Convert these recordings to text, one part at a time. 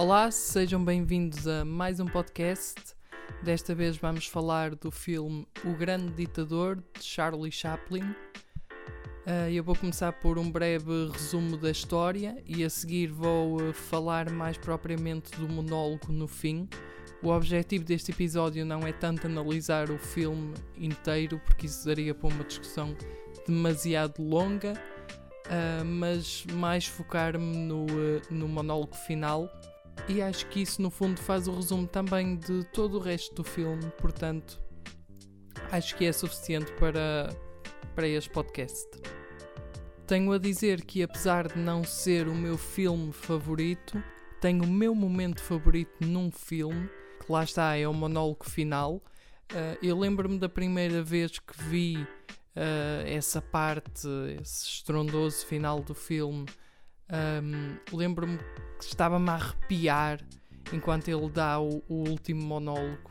Olá, sejam bem-vindos a mais um podcast. Desta vez vamos falar do filme O Grande Ditador de Charlie Chaplin. Uh, eu vou começar por um breve resumo da história e a seguir vou uh, falar mais propriamente do monólogo no fim. O objetivo deste episódio não é tanto analisar o filme inteiro, porque isso daria para uma discussão demasiado longa, uh, mas mais focar-me no, no monólogo final e acho que isso, no fundo, faz o resumo também de todo o resto do filme, portanto, acho que é suficiente para, para este podcast. Tenho a dizer que, apesar de não ser o meu filme favorito, tenho o meu momento favorito num filme, que lá está, é o monólogo final. Uh, eu lembro-me da primeira vez que vi uh, essa parte, esse estrondoso final do filme um, Lembro-me que estava-me a arrepiar enquanto ele dá o, o último monólogo.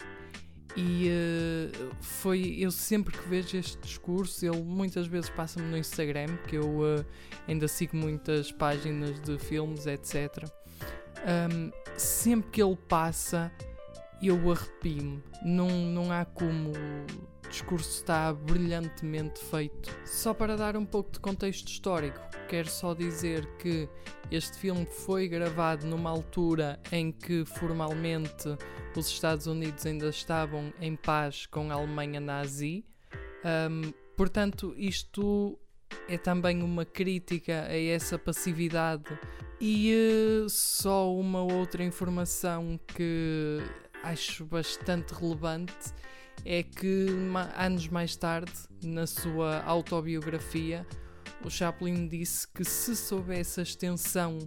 E uh, foi. Eu sempre que vejo este discurso, ele muitas vezes passa-me no Instagram, que eu uh, ainda sigo muitas páginas de filmes, etc. Um, sempre que ele passa, eu arrepio-me. Não, não há como discurso está brilhantemente feito. Só para dar um pouco de contexto histórico, quero só dizer que este filme foi gravado numa altura em que formalmente os Estados Unidos ainda estavam em paz com a Alemanha nazi. Um, portanto, isto é também uma crítica a essa passividade. E uh, só uma outra informação que acho bastante relevante é que anos mais tarde, na sua autobiografia, o Chaplin disse que se soubesse a extensão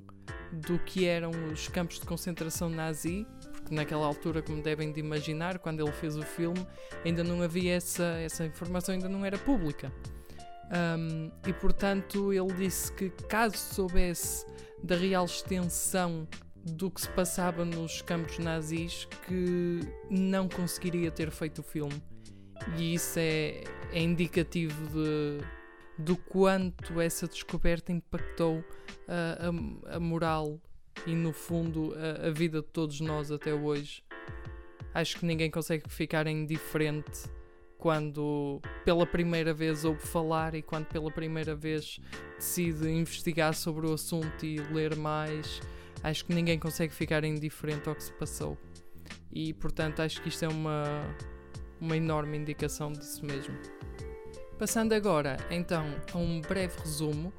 do que eram os campos de concentração nazi, porque naquela altura, como devem de imaginar, quando ele fez o filme, ainda não havia essa, essa informação, ainda não era pública. Um, e portanto, ele disse que caso soubesse da real extensão do que se passava nos campos nazis que não conseguiria ter feito o filme. E isso é, é indicativo de, do quanto essa descoberta impactou a, a, a moral e, no fundo, a, a, vida de todos nós até hoje. Acho que ninguém consegue ficar indiferente quando pela primeira vez ouve falar e quando pela primeira vez decide investigar sobre o assunto e ler mais acho que ninguém consegue ficar indiferente ao que se passou. E portanto acho que isto é uma, uma enorme indicação disso mesmo. Passando agora então a um breve resumo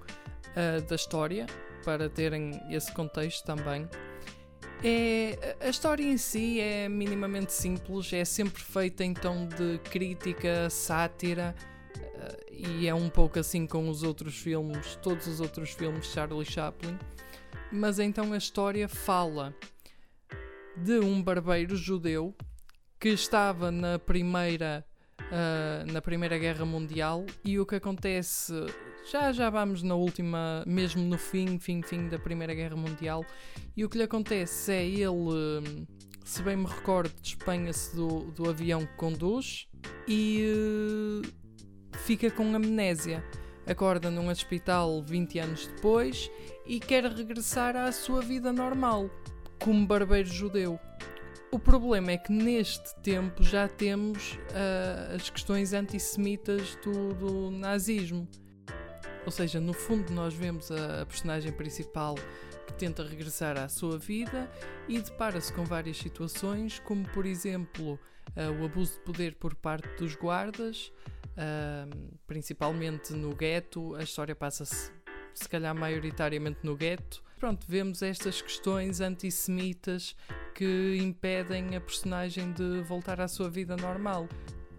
uh, da história, para terem esse contexto também. É, a história em si é minimamente simples, é sempre feita então de crítica, sátira, uh, e é um pouco assim com os outros filmes, todos os outros filmes de Charlie Chaplin. Mas então a história fala de um barbeiro judeu que estava na primeira uh, na primeira guerra mundial e o que acontece já já vamos na última mesmo no fim fim fim da primeira guerra mundial e o que lhe acontece é ele se bem me recordo despenha-se do, do avião que conduz e uh, fica com amnésia. Acorda num hospital 20 anos depois e quer regressar à sua vida normal, como barbeiro judeu. O problema é que neste tempo já temos uh, as questões antissemitas do, do, nazismo. Ou seja, no fundo, nós vemos a, a personagem principal que tenta regressar à sua vida e depara-se com várias situações, como por exemplo uh, o abuso de poder por parte dos guardas, uh, principalmente no gueto. A história passa-se, se calhar, maioritariamente no gueto. Pronto, vemos estas questões antissemitas que impedem a personagem de voltar à sua vida normal.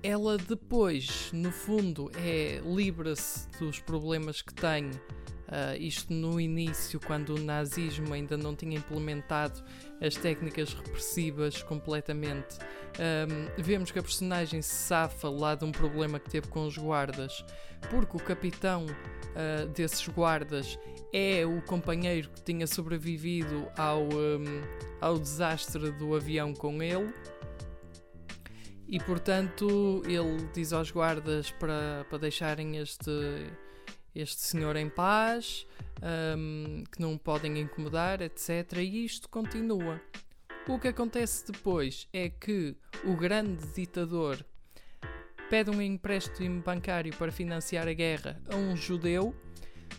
Ela depois, no fundo, é livra-se dos problemas que tem Uh, isto no início, quando o nazismo ainda não tinha implementado as técnicas repressivas completamente. Um, vemos que a personagem se safa lá de um problema que teve com os guardas, porque o capitão uh, desses guardas é o companheiro que tinha sobrevivido ao, um, ao desastre do avião com ele. E portanto ele diz aos guardas para, para deixarem este, este senhor em paz, um, que não podem incomodar, etc. E isto continua. O que acontece depois é que o grande ditador pede um empréstimo bancário para financiar a guerra a um judeu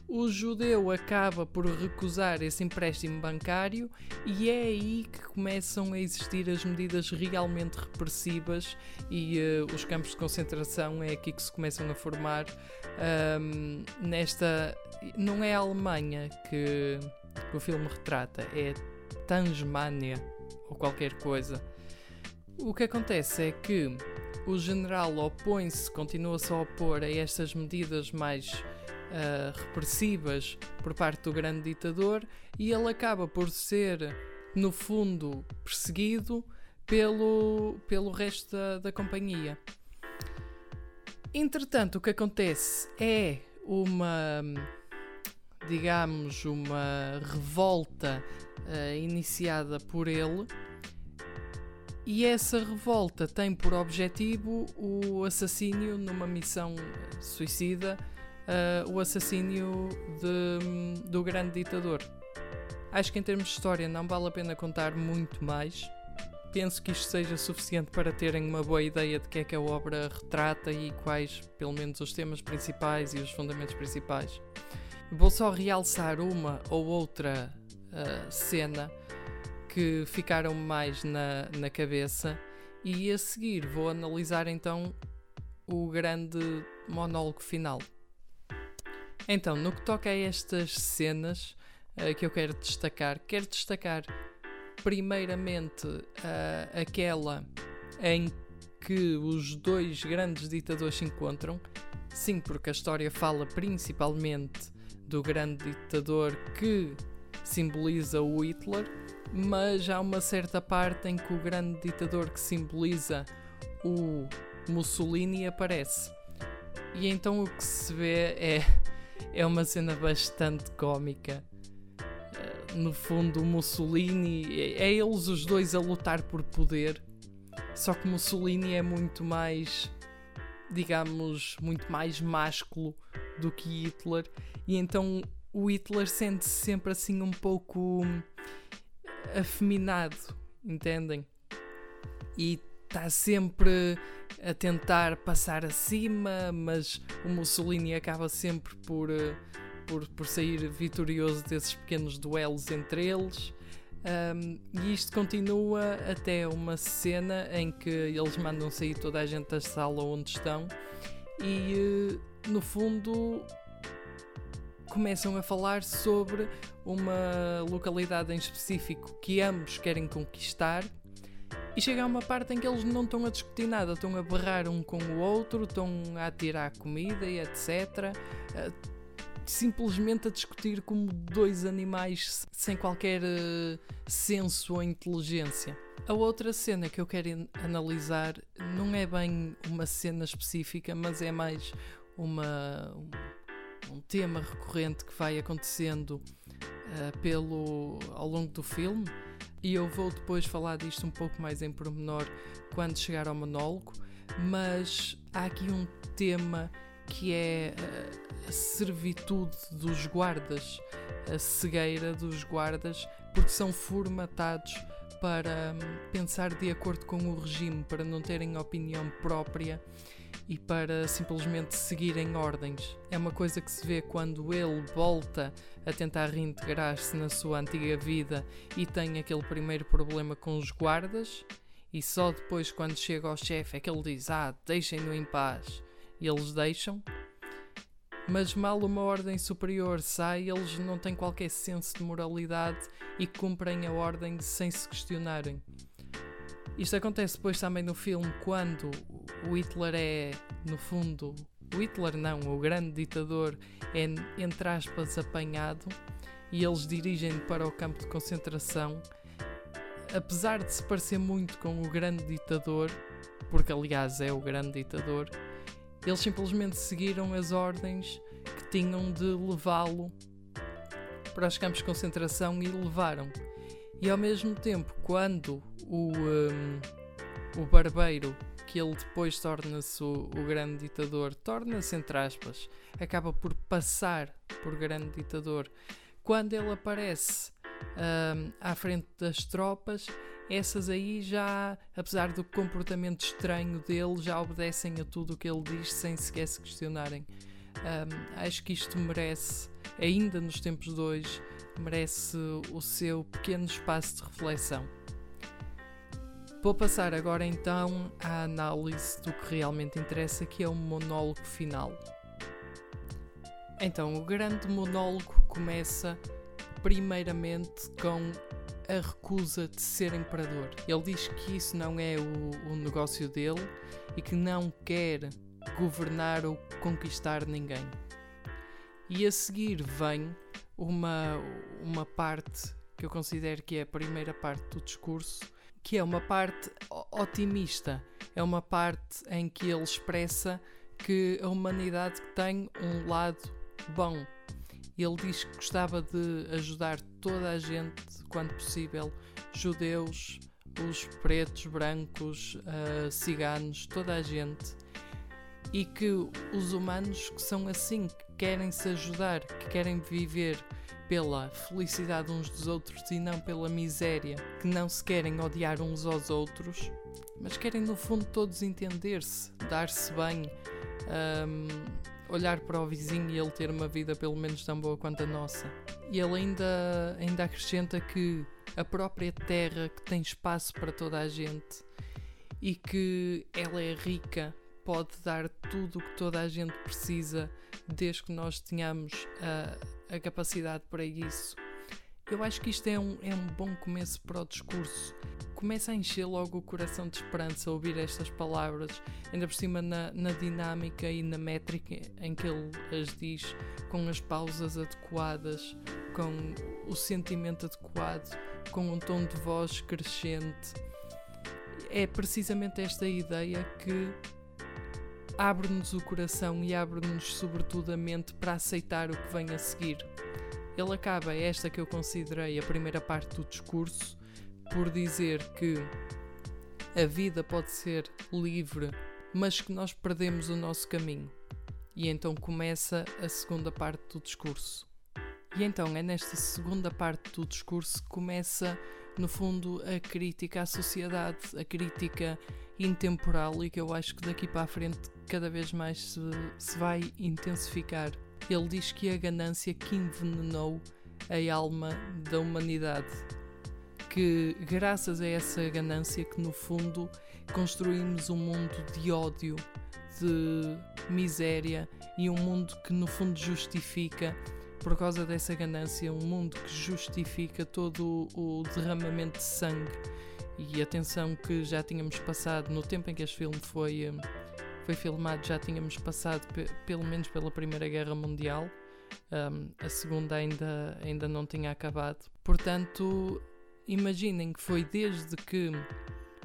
o judeu acaba por recusar esse empréstimo bancário e é aí que começam a existir as medidas realmente repressivas e uh, os campos de concentração é aqui que se começam a formar. Um, nesta não é a Alemanha que, que o filme retrata é Tasmânia ou qualquer coisa. O que acontece é que o general opõe-se, continua-se a opor a estas medidas mais uh, repressivas por parte do grande ditador e ele acaba por ser, no fundo, perseguido pelo, pelo resto da, da companhia. Entretanto, o que acontece é uma, digamos, uma revolta uh, iniciada por ele. E essa revolta tem por objetivo o assassínio numa missão suicida uh, o assassínio de, do grande ditador. Acho que em termos de história não vale a pena contar muito mais. Penso que isto seja suficiente para terem uma boa ideia de que é que a obra retrata e quais, pelo menos, os temas principais e os fundamentos principais. Vou só realçar uma ou outra uh, cena que ficaram mais na, na cabeça e a seguir vou analisar então o grande monólogo final. Então, no que toca a estas cenas uh, que eu quero destacar, quero destacar primeiramente uh, aquela em que os dois grandes ditadores se encontram. Sim, porque a história fala principalmente do grande ditador que simboliza o Hitler, mas há uma certa parte em que o grande ditador que simboliza o Mussolini aparece. E então o que se vê é é uma cena bastante cómica. Uh, no fundo, Mussolini é, é eles os dois a lutar por poder, só que Mussolini é muito mais, digamos, muito mais másculo do que Hitler, e então o Hitler sente-se sempre assim um pouco afeminado, entendem? E está sempre a tentar passar acima, mas o Mussolini acaba sempre por, eh, por, por sair vitorioso desses pequenos duelos entre eles. Um, e isto continua até uma cena em que eles mandam sair toda a gente da sala onde estão e, uh, no fundo, começam a falar sobre uma localidade em específico que ambos querem conquistar e chega a uma parte em que eles não estão a discutir nada, estão a berrar um com o outro, estão a tirar comida e etc. Simplesmente a discutir como dois animais sem qualquer uh, senso ou inteligência. A outra cena que eu quero analisar não é bem uma cena específica, mas é mais uma, um, um tema recorrente que vai acontecendo uh, pelo, ao longo do filme e eu vou depois falar disto um pouco mais em pormenor quando chegar ao monólogo, mas há aqui um tema que é a servitude dos guardas, a cegueira dos guardas, porque são formatados para hum, pensar de acordo com o regime, para não terem opinião própria e para simplesmente seguirem ordens. É uma coisa que se vê quando ele volta a tentar reintegrar-se na sua antiga vida e tem aquele primeiro problema com os guardas, e só depois, quando chega ao chefe, é que ele diz: Ah, deixem-no em paz. E eles deixam. Mas mal uma ordem superior sai, eles não têm qualquer senso de moralidade e cumprem a ordem sem se questionarem. Isto acontece depois também no filme quando o Hitler é, no fundo, o Hitler não, o grande ditador é, entre aspas, apanhado e eles dirigem para o campo de concentração. Apesar de se parecer muito com o grande ditador, porque aliás é o grande ditador, eles simplesmente seguiram as ordens que tinham de levá-lo para os campos de concentração e levaram. E ao mesmo tempo, quando o, um, o barbeiro que ele depois torna-se o, o, grande ditador, torna-se entre aspas, acaba por passar por grande ditador. Quando ele aparece à frente das tropas, essas aí já, apesar do comportamento estranho dele, já obedecem a tudo o que ele diz sem sequer se questionarem. Um, acho que isto merece, ainda nos tempos de hoje, merece o seu pequeno espaço de reflexão. Vou passar agora então à análise do que realmente interessa, que é o monólogo final. Então, o grande monólogo começa primeiramente com a recusa de ser imperador. Ele diz que isso não é o, o negócio dele e que não quer governar ou conquistar ninguém. E a seguir vem uma, uma parte que eu considero que é a primeira parte do discurso, que é uma parte otimista, é uma parte em que ele expressa que a humanidade tem um lado bom. Ele diz que gostava de ajudar toda a gente, quando possível, judeus, os pretos, brancos, uh, ciganos, toda a gente, e que os humanos que são assim, querem se ajudar, que querem viver pela felicidade uns dos outros e não pela miséria, que não se querem odiar uns aos outros, mas querem no fundo todos entender-se, dar-se bem, um, olhar para o vizinho e ele ter uma vida pelo menos tão boa quanto a nossa. E ele ainda, ainda acrescenta que a própria terra que tem espaço para toda a gente e que ela é rica pode dar tudo o que toda a gente precisa desde que nós tenhamos a, a capacidade para isso. Eu acho que isto é um, é um bom começo para o discurso. Começa a encher logo o coração de esperança ouvir estas palavras, ainda por cima na, na dinâmica e na métrica em que ele as diz, com as pausas adequadas, com o sentimento adequado, com um tom de voz crescente. É precisamente esta ideia que abre-nos o coração e abre-nos, sobretudo, a mente para aceitar o que vem a seguir. Ele acaba, esta que eu considerei a primeira parte do discurso, por dizer que a vida pode ser livre, mas que nós perdemos o nosso caminho. E então começa a segunda parte do discurso. E então é nesta segunda parte do discurso que começa, no fundo, a crítica à sociedade, a crítica intemporal e que eu acho que daqui para a frente cada vez mais se, se vai intensificar. Ele diz que a ganância que envenenou a alma da humanidade. Que graças a essa ganância que no fundo construímos um mundo de ódio, de miséria e um mundo que no fundo justifica por causa dessa ganância, um mundo que justifica todo o derramamento de sangue e atenção que já tínhamos passado no tempo em que este filme foi, hum, foi filmado, já tínhamos passado pelo menos pela Primeira Guerra Mundial. Um, a segunda ainda, ainda não tinha acabado. Portanto, imaginem que foi desde que,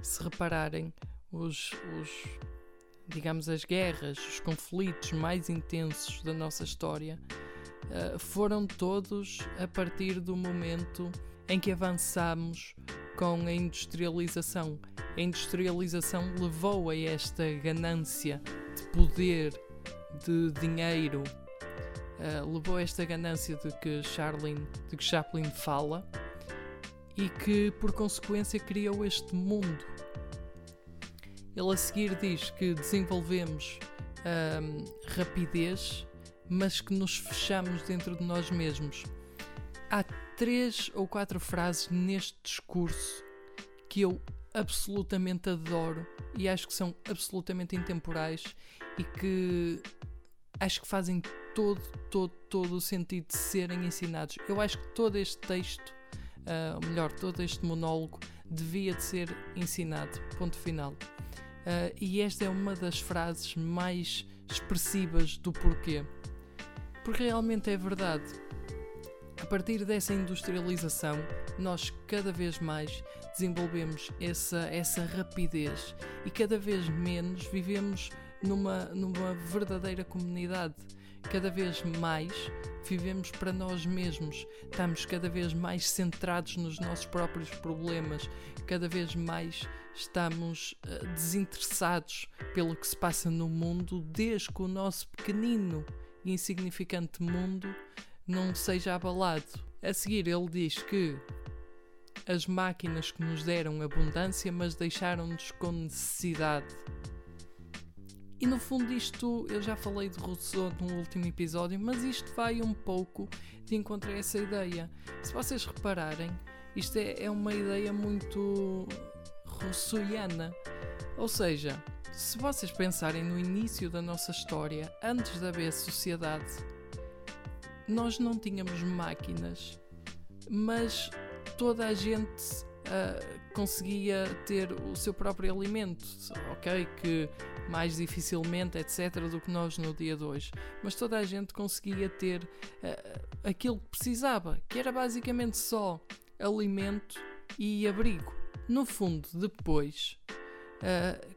se repararem, os, os digamos, as guerras, os conflitos mais intensos da nossa história uh, foram todos a partir do momento em que avançamos com a industrialização. A industrialização levou a esta ganância de poder, de dinheiro, uh, levou a esta ganância de que, de que Chaplin fala e que, por consequência, criou este mundo. Ele a seguir diz que desenvolvemos um, rapidez, mas que nos fechamos dentro de nós mesmos. Há três ou quatro frases neste discurso que eu absolutamente adoro e acho que são absolutamente intemporais e que acho que fazem todo, todo, todo o sentido de serem ensinados. Eu acho que todo este texto, uh, ou melhor, todo este monólogo, devia de ser ensinado. Ponto final. Uh, e esta é uma das frases mais expressivas do porquê. Porque realmente é verdade. A partir dessa industrialização, nós cada vez mais desenvolvemos essa, essa rapidez e cada vez menos vivemos numa, numa verdadeira comunidade. cada vez mais vivemos para nós mesmos, estamos cada vez mais centrados nos nossos próprios problemas, cada vez mais estamos uh, desinteressados pelo que se passa no mundo, desde que o nosso pequenino e insignificante mundo não seja abalado. A seguir, ele diz que as máquinas que nos deram abundância, mas deixaram-nos com necessidade. E no fundo, isto eu já falei de Rousseau no último episódio, mas isto vai um pouco de encontrar essa ideia. Se vocês repararem, isto é, é uma ideia muito rousseauiana. Ou seja, se vocês pensarem no início da nossa história, antes de haver sociedade, nós não tínhamos máquinas, mas toda a gente uh, conseguia ter o seu próprio alimento, ok? Que mais dificilmente, etc., do que nós no dia de hoje. Mas toda a gente conseguia ter uh, aquilo que precisava, que era basicamente só alimento e abrigo. No fundo, depois. Uh,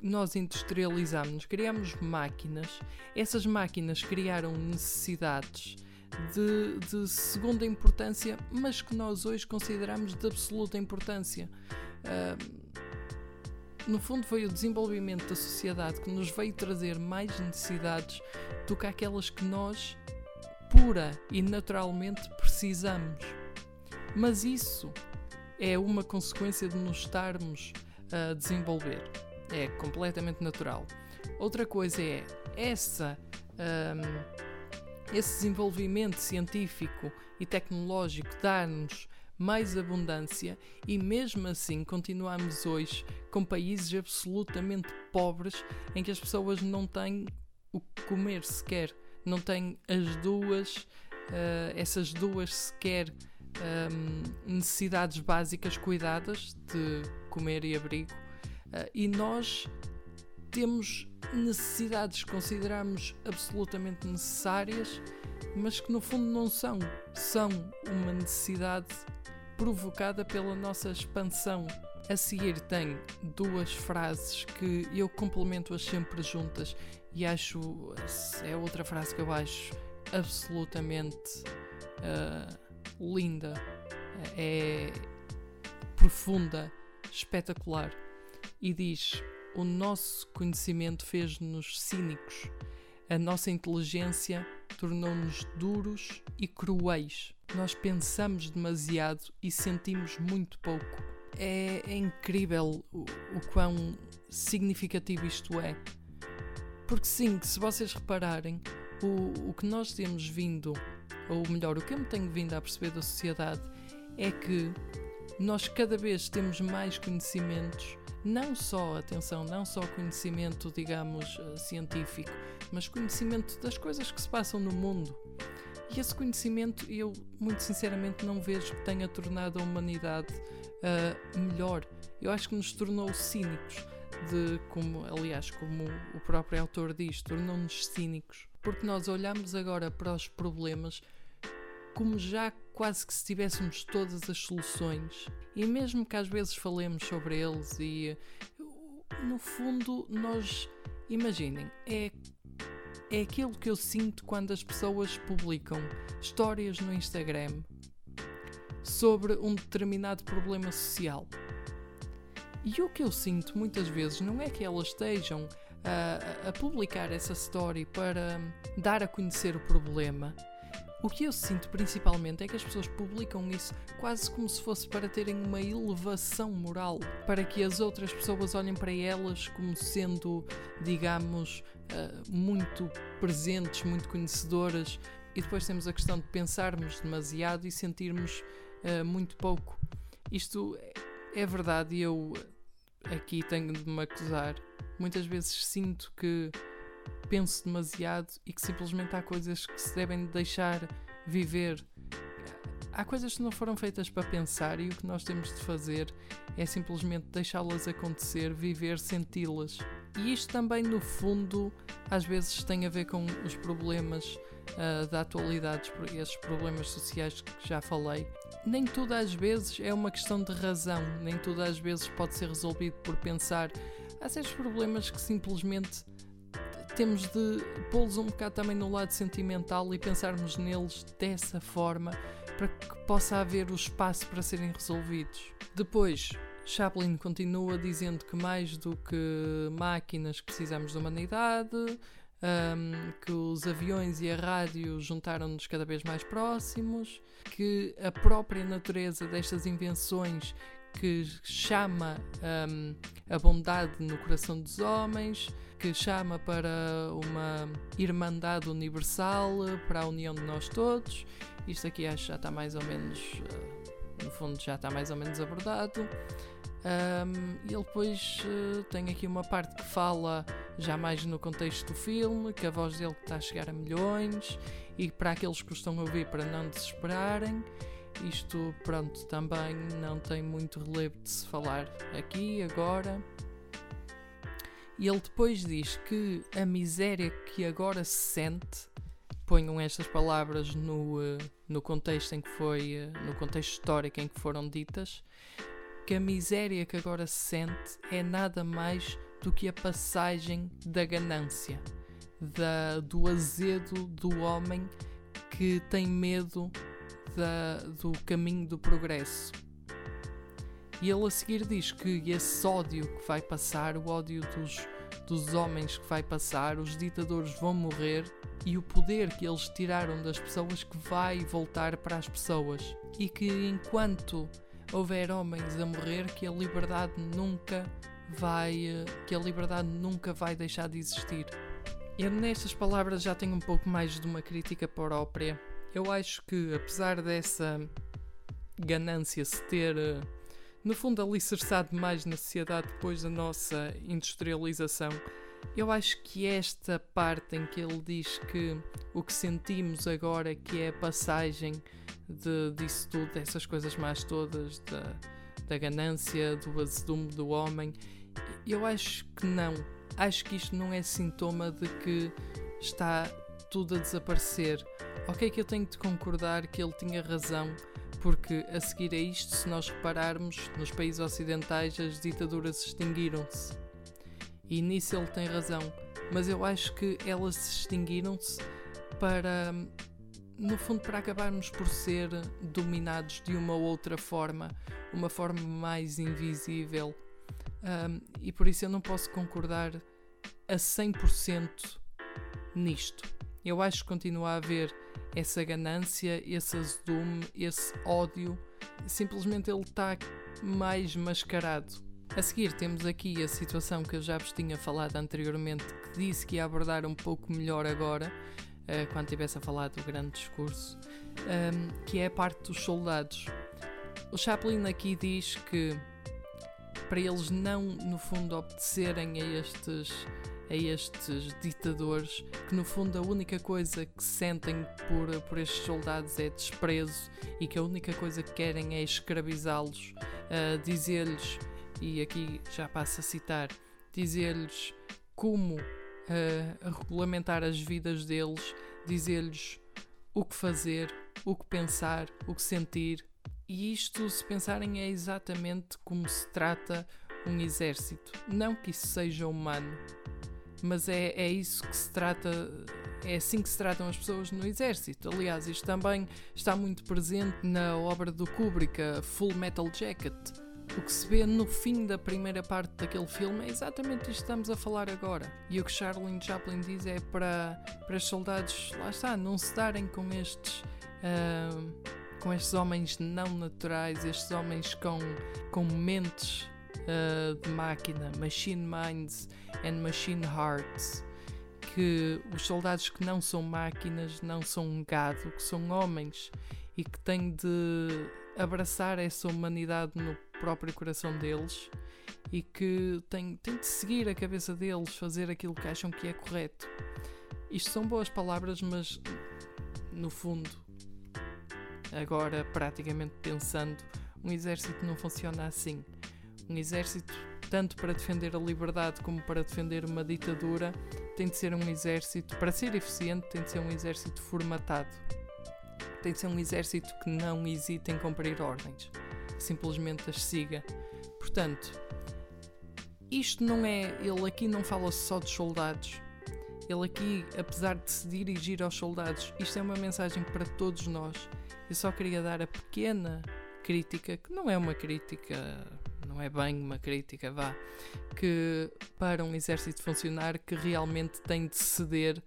nós industrializámos, criamos máquinas, essas máquinas criaram necessidades de, de, segunda importância, mas que nós hoje consideramos de absoluta importância. Uh, no fundo, foi o desenvolvimento da sociedade que nos veio trazer mais necessidades do que aquelas que nós, pura e naturalmente, precisamos. Mas isso é uma consequência de nos estarmos a desenvolver. É completamente natural. Outra coisa é essa. Um, esse desenvolvimento científico e tecnológico dá-nos mais abundância e mesmo assim continuamos hoje com países absolutamente pobres em que as pessoas não têm o que comer sequer, não têm as duas, uh, essas duas sequer um, necessidades básicas cuidadas de comer e abrigo uh, e nós temos necessidades que consideramos absolutamente necessárias, mas que no fundo não são. São uma necessidade provocada pela nossa expansão. A seguir tem duas frases que eu complemento-as sempre juntas e acho. É outra frase que eu acho absolutamente uh, linda, é profunda, espetacular. E diz: o nosso conhecimento fez-nos cínicos. A nossa inteligência tornou-nos duros e cruéis. Nós pensamos demasiado e sentimos muito pouco. É, é incrível o, o quão significativo isto é. Porque, sim, se vocês repararem, o, o que nós temos vindo, ou melhor, o que eu me tenho vindo a perceber da sociedade, é que nós cada vez temos mais conhecimentos não só, atenção, não só conhecimento, digamos, eh, científico, mas conhecimento das coisas que se passam no mundo. E esse conhecimento eu, muito sinceramente, não vejo que tenha tornado a humanidade uh, melhor. Eu acho que nos tornou cínicos, de como, aliás, como o próprio autor diz, tornou-nos cínicos, porque nós olhamos agora para os problemas como já quase que se tivéssemos todas as soluções. E mesmo que às vezes falemos sobre eles e no fundo nós imaginem, é é aquilo que eu sinto quando as pessoas publicam histórias no Instagram sobre um determinado problema social. E o que eu sinto muitas vezes não é que elas estejam a, a publicar essa story para dar a conhecer o problema, o que eu sinto principalmente é que as pessoas publicam isso quase como se fosse para terem uma elevação moral, para que as outras pessoas olhem para elas como sendo, digamos, uh, muito presentes, muito conhecedoras. E depois temos a questão de pensarmos demasiado e sentirmos uh, muito pouco. Isto é verdade e eu aqui tenho de me acusar. Muitas vezes sinto que penso demasiado e que simplesmente há coisas que se devem deixar viver. Há coisas que não foram feitas para pensar e o que nós temos de fazer é simplesmente deixá-las acontecer, viver, senti-las. E isto também, no fundo, às vezes tem a ver com os problemas uh, da atualidade, esses problemas sociais que já falei. Nem tudo às vezes é uma questão de razão, nem tudo às vezes pode ser resolvido por pensar. Há certos problemas que simplesmente temos de pô-los um bocado também no lado sentimental e pensarmos neles dessa forma para que possa haver o espaço para serem resolvidos. Depois, Chaplin continua dizendo que mais do que máquinas precisamos da humanidade, um, que os aviões e a rádio juntaram-nos cada vez mais próximos, que a própria natureza destas invenções que chama um, a bondade no coração dos homens, que chama para uma irmandade universal, para a união de nós todos. Isto aqui acho que já está mais ou menos, uh, no fundo, já está mais ou menos abordado. Um, ele depois uh, tem aqui uma parte que fala já mais no contexto do filme, que a voz dele está a chegar a milhões e para aqueles que o estão a ouvir para não desesperarem. Isto, pronto, também não tem muito relevo de se falar aqui, agora. E ele depois diz que a miséria que agora se sente, ponham estas palavras no, uh, no contexto em que foi, uh, no contexto histórico em que foram ditas, que a miséria que agora se sente é nada mais do que a passagem da ganância, da, do azedo do homem que tem medo da, do caminho do progresso. E ele a seguir diz que esse ódio que vai passar, o ódio dos, dos homens que vai passar, os ditadores vão morrer e o poder que eles tiraram das pessoas que vai voltar para as pessoas. E que enquanto houver homens a morrer, que a liberdade nunca vai, que a liberdade nunca vai deixar de existir. Eu nestas palavras já tenho um pouco mais de uma crítica própria. Eu acho que apesar dessa ganância se ter eh, no fundo alicerçado mais na sociedade depois da nossa industrialização, eu acho que esta parte em que ele diz que o que sentimos agora que é a passagem de, disso tudo, dessas coisas mais todas, da, da ganância, do azedume do homem. Eu acho que não. Acho que isto não é sintoma de que está tudo a desaparecer. Ok, que eu tenho de concordar que ele tinha razão, porque a seguir a isto, se nós repararmos, nos países ocidentais as ditaduras extinguiram-se. E nisso ele tem razão. Mas eu acho que elas se extinguiram-se para no fundo, para acabarmos por ser dominados de uma outra forma, uma forma mais invisível. Um, e por isso eu não posso concordar a 100% nisto. Eu acho que continua a haver essa ganância, esse azedume, esse ódio. Simplesmente ele está mais mascarado. A seguir temos aqui a situação que eu já vos tinha falado anteriormente, que disse que ia abordar um pouco melhor agora, uh, quando estivesse a falar do grande discurso, ehm, que é a parte dos soldados. O Chaplin aqui diz que para eles não, no fundo, obedecerem a estes, a estes ditadores, que no fundo a única coisa que sentem por, por estes soldados é desprezo e que a única coisa que querem é escravizá-los, uh, dizer-lhes, e aqui já passo a citar, dizer-lhes como a regulamentar as vidas deles, dizer-lhes o que fazer, o que pensar, o que sentir. E isto, se pensarem, é exatamente como se trata um exército. Não que isso seja humano, mas é, é isso que se trata, é assim que se tratam as pessoas no exército. Aliás, isto também está muito presente na obra do Kubrick, Full Metal Jacket o que se vê no fim da primeira parte daquele filme é exatamente isto que estamos a falar agora. E o que Charlene Chaplin diz é para, para os soldados, lá está, não se darem com estes. Uh, com estes homens não naturais, estes homens com, com mentes uh, de máquina, machine minds and machine hearts, que os soldados que não são máquinas, não são um gado, que são homens e que têm de abraçar essa humanidade no próprio coração deles e que têm, têm de seguir a cabeça deles, fazer aquilo que acham que é correto. Isto são boas palavras, mas no fundo, agora praticamente pensando, um exército não funciona assim. Um exército, tanto para defender a liberdade como para defender uma ditadura, tem de ser um exército, para ser eficiente, tem de ser um exército formatado. Tem de ser um exército que não hesita em cumprir ordens simplesmente as siga. Portanto, isto não é. Ele aqui não fala só dos soldados. Ele aqui, apesar de se dirigir aos soldados, isto é uma mensagem para todos nós. Eu só queria dar a pequena crítica, que não é uma crítica, não é bem uma crítica, vá, que para um exército funcionar que realmente tem de ceder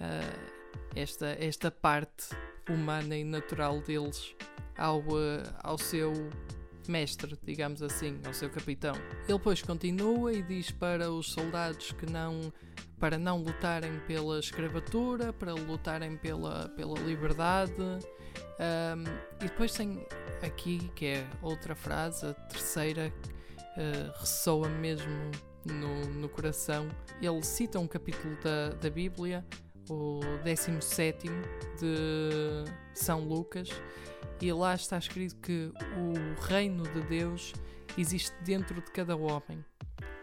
uh, esta, esta parte humana e natural deles ao, uh, ao seu mestre, digamos assim, ao seu capitão. Ele depois continua e diz para os soldados que não para não lutarem pela escravatura, para lutarem pela, pela liberdade. Um, e depois tem aqui, que é outra frase, a terceira, uh, ressoa mesmo no, no coração. Ele cita um capítulo da, da Bíblia, o 17 de São Lucas, e lá está escrito que o reino de Deus existe dentro de cada homem.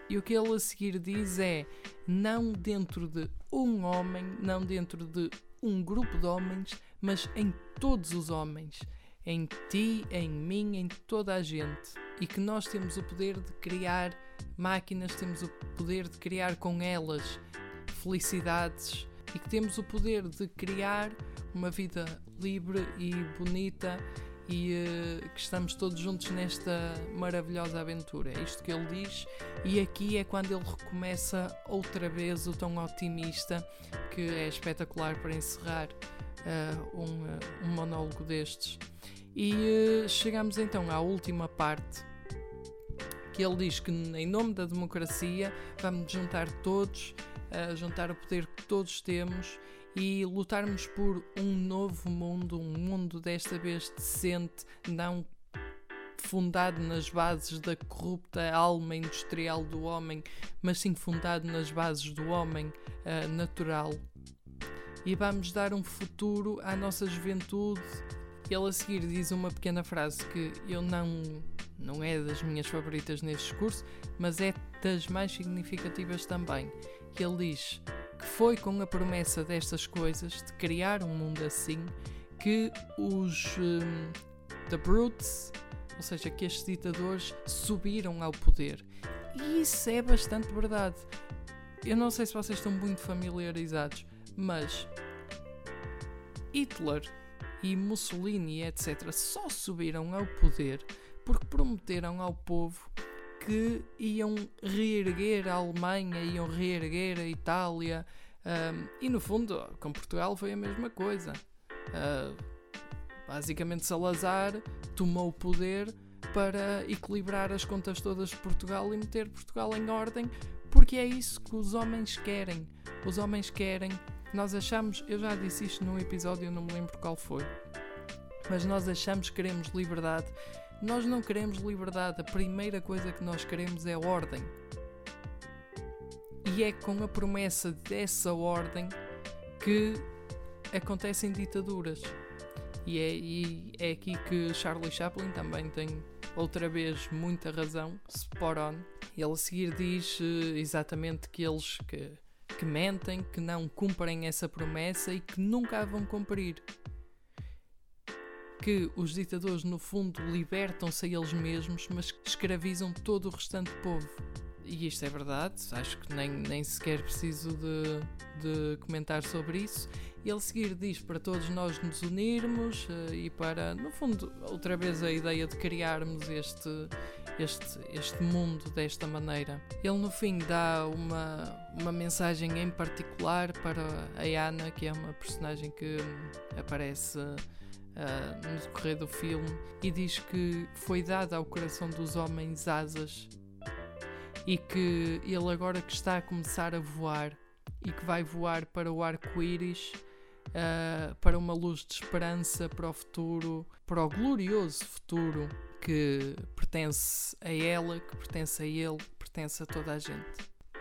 E o que ele a seguir diz é: não dentro de um homem, não dentro de um grupo de homens, mas em todos os homens, em ti, em mim, em toda a gente. E que nós temos o poder de criar máquinas, temos o poder de criar com elas felicidades e que temos o poder de criar uma vida livre e bonita e uh, que estamos todos juntos nesta maravilhosa aventura. É isto que ele diz, e aqui é quando ele recomeça outra vez o tom otimista, que é espetacular para encerrar uh, um, uh, um, monólogo destes. E chegamos então à última parte. Que ele diz que, em nome da democracia, vamos juntar todos, juntar o poder que todos temos e lutarmos por um novo mundo, um mundo desta vez decente, não fundado nas bases da corrupta alma industrial do homem, mas sim fundado nas bases do homem uh, natural. E vamos dar um futuro à nossa juventude. Ele a seguir diz uma pequena frase que eu não não é das minhas favoritas neste discurso, mas é das mais significativas também. Que ele diz: que foi com a promessa destas coisas, de criar um mundo assim, que os um, The Brutes, ou seja, que estes ditadores subiram ao poder. E isso é bastante verdade. Eu não sei se vocês estão muito familiarizados, mas Hitler e Mussolini, etc., só subiram ao poder porque prometeram ao povo que iam reerguer a Alemanha, iam reerguer a Itália. Um, e no fundo, com Portugal foi a mesma coisa. Uh, basicamente, Salazar tomou o poder para equilibrar as contas todas de Portugal e meter Portugal em ordem, porque é isso que os homens querem. Os homens querem. Nós achamos, eu já disse isto num episódio, não me lembro qual foi, mas nós achamos que queremos liberdade nós não queremos liberdade, a primeira coisa que nós queremos é ordem. E é com a promessa dessa ordem que acontecem ditaduras. E é, e é aqui que Charlie Chaplin também tem outra vez muita razão, spot on. Ele a seguir diz uh, exatamente que eles que, que mentem, que não cumprem essa promessa e que nunca a vão cumprir que os ditadores, no fundo, libertam-se a eles mesmos, mas escravizam todo o restante povo. E isto é verdade, acho que nem, nem sequer preciso de, de comentar sobre isso. Ele seguir diz para todos nós nos unirmos uh, e para, no fundo, outra vez a ideia de criarmos este, este, este mundo desta maneira. Ele no fim dá uma, uma mensagem em particular para a Ana, que é uma personagem que aparece uh, no decorrer do filme e diz que foi dada ao coração dos homens asas e que ele agora que está a começar a voar e que vai voar para o arco-íris, uh, para uma luz de esperança para o futuro, para o glorioso futuro que pertence a ela, que pertence a ele, que pertence a toda a gente.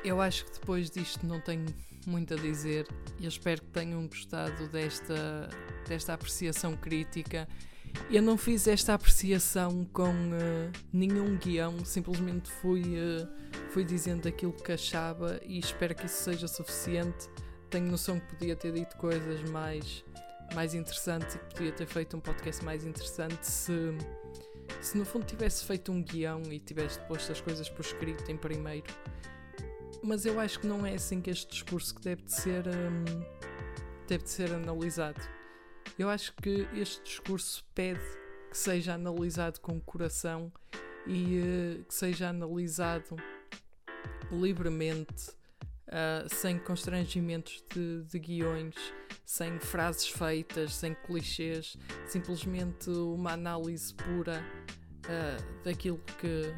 Eu acho que depois disto não tenho muito a dizer e espero que tenham gostado desta, desta apreciação crítica. Eu não fiz esta apreciação com uh, nenhum guião, simplesmente fui, uh, fui dizendo aquilo que achava e espero que isso seja suficiente. Tenho noção que podia ter dito coisas mais, mais interessantes e que podia ter feito um podcast mais interessante se, se no fundo tivesse feito um guião e tivesse posto as coisas por escrito em primeiro mas eu acho que não é assim que este discurso que deve de ser, hum, deve de ser analisado. Eu acho que este discurso pede que seja analisado com coração e uh, que seja analisado livremente, uh, sem constrangimentos de, de guiões, sem frases feitas, sem clichês, simplesmente uma análise pura uh, daquilo que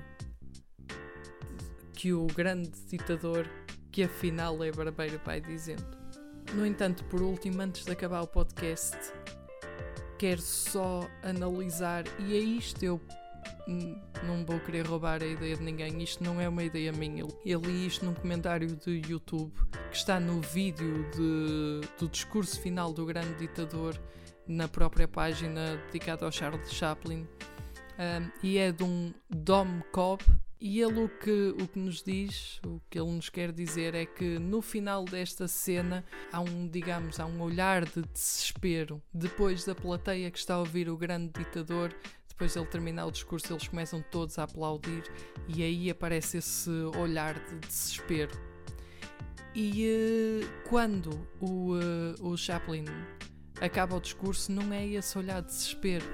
que o grande ditador, que afinal é barbeiro, vai dizendo. No entanto, por último, antes de acabar o podcast, quero só analisar, e é isto eu não vou querer roubar a ideia de ninguém, isto não é uma ideia minha. Eu li isto num comentário de YouTube que está no vídeo de, do discurso final do grande ditador na própria página dedicada ao Charles Chaplin. Um, e é de um Dom Cobb, e ele o que, o que nos diz, o que ele nos quer dizer é que no final desta cena há um, digamos, há um olhar de desespero. Depois da plateia que está a ouvir o grande ditador, depois de ele terminar o discurso, eles começam todos a aplaudir e aí aparece esse olhar de desespero. E uh, quando o, uh, o Chaplin acaba o discurso, não é esse olhar de desespero.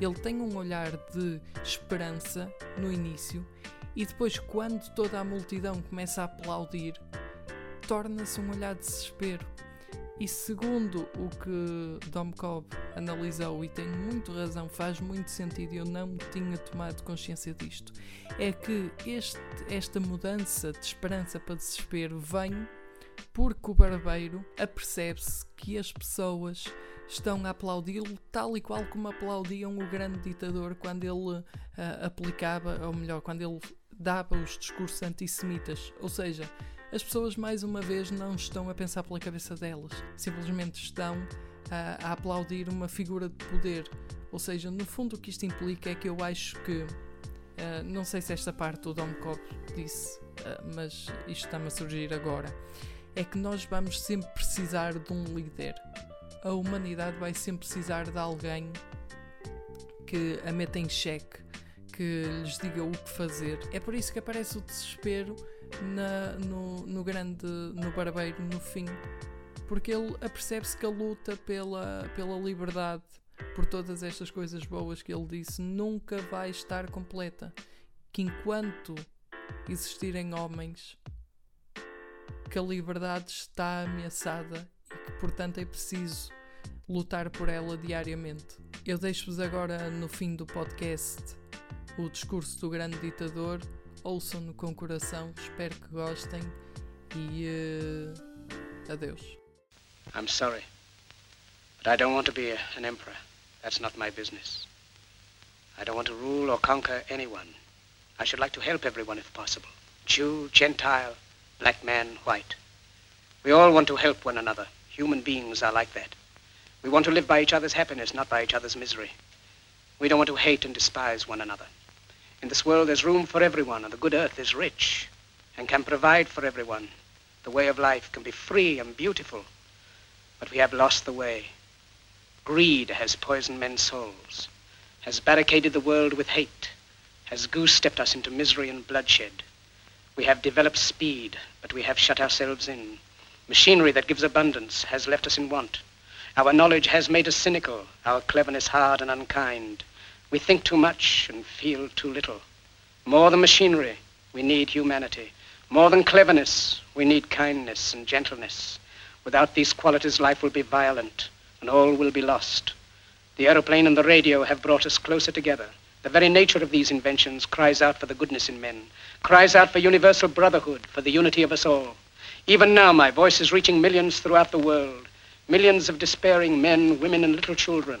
Ele tem um olhar de esperança no início e depois, quando toda a multidão começa a aplaudir, torna-se um olhar de desespero. E segundo o que Dom Cobb analisou, e tem muito razão, faz muito sentido, eu não tinha tomado consciência disto, é que este, esta mudança de esperança para desespero vem porque o barbeiro apercebe-se que as pessoas estão a aplaudi-lo tal e qual como aplaudiam o grande ditador quando ele uh, aplicava, ou melhor, quando ele dava os discursos antissemitas. Ou seja, as pessoas mais uma vez não estão a pensar pela cabeça delas, simplesmente estão a, a aplaudir uma figura de poder. Ou seja, no fundo o que isto implica é que eu acho que Uh, não sei se esta parte o Dom Cobb disse, uh, mas isto está-me a surgir agora. É que nós vamos sempre precisar de um líder. A humanidade vai sempre precisar de alguém que a meta em xeque, que lhes diga o que fazer. É por isso que aparece o desespero na, no, no grande, no barbeiro, no fim. Porque ele apercebe-se que a luta pela, pela liberdade, por todas estas coisas boas que ele disse, nunca vai estar completa. Que enquanto existirem homens, que a liberdade está ameaçada e que, portanto, é preciso lutar por ela diariamente. Eu deixo-vos agora no fim do podcast o discurso do grande ditador. Ouçam-no com coração, espero que gostem e uh, adeus. I'm sorry, but I don't want to be an emperor. That's not my business. I don't want to rule or conquer anyone. I should like to help everyone if possible. Jew, Gentile, black man, white. We all want to help one another. Human beings are like that. We want to live by each other's happiness, not by each other's misery. We don't want to hate and despise one another. In this world, there's room for everyone, and the good earth is rich and can provide for everyone. The way of life can be free and beautiful, but we have lost the way. Greed has poisoned men's souls, has barricaded the world with hate, has goose-stepped us into misery and bloodshed. We have developed speed, but we have shut ourselves in. Machinery that gives abundance has left us in want. Our knowledge has made us cynical, our cleverness hard and unkind. We think too much and feel too little. More than machinery, we need humanity. More than cleverness, we need kindness and gentleness. Without these qualities, life will be violent and all will be lost. The aeroplane and the radio have brought us closer together. The very nature of these inventions cries out for the goodness in men, cries out for universal brotherhood, for the unity of us all. Even now, my voice is reaching millions throughout the world, millions of despairing men, women, and little children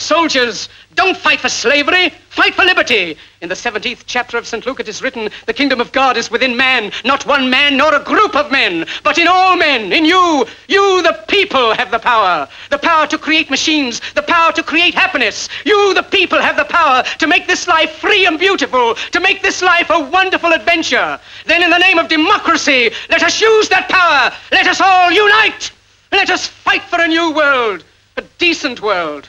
Soldiers, don't fight for slavery, fight for liberty. In the 17th chapter of St. Luke it is written, the kingdom of God is within man, not one man nor a group of men, but in all men, in you. You, the people, have the power. The power to create machines, the power to create happiness. You, the people, have the power to make this life free and beautiful, to make this life a wonderful adventure. Then in the name of democracy, let us use that power. Let us all unite. Let us fight for a new world, a decent world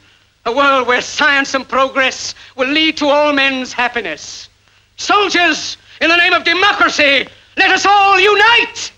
a world where science and progress will lead to all men's happiness. Soldiers, in the name of democracy, let us all unite!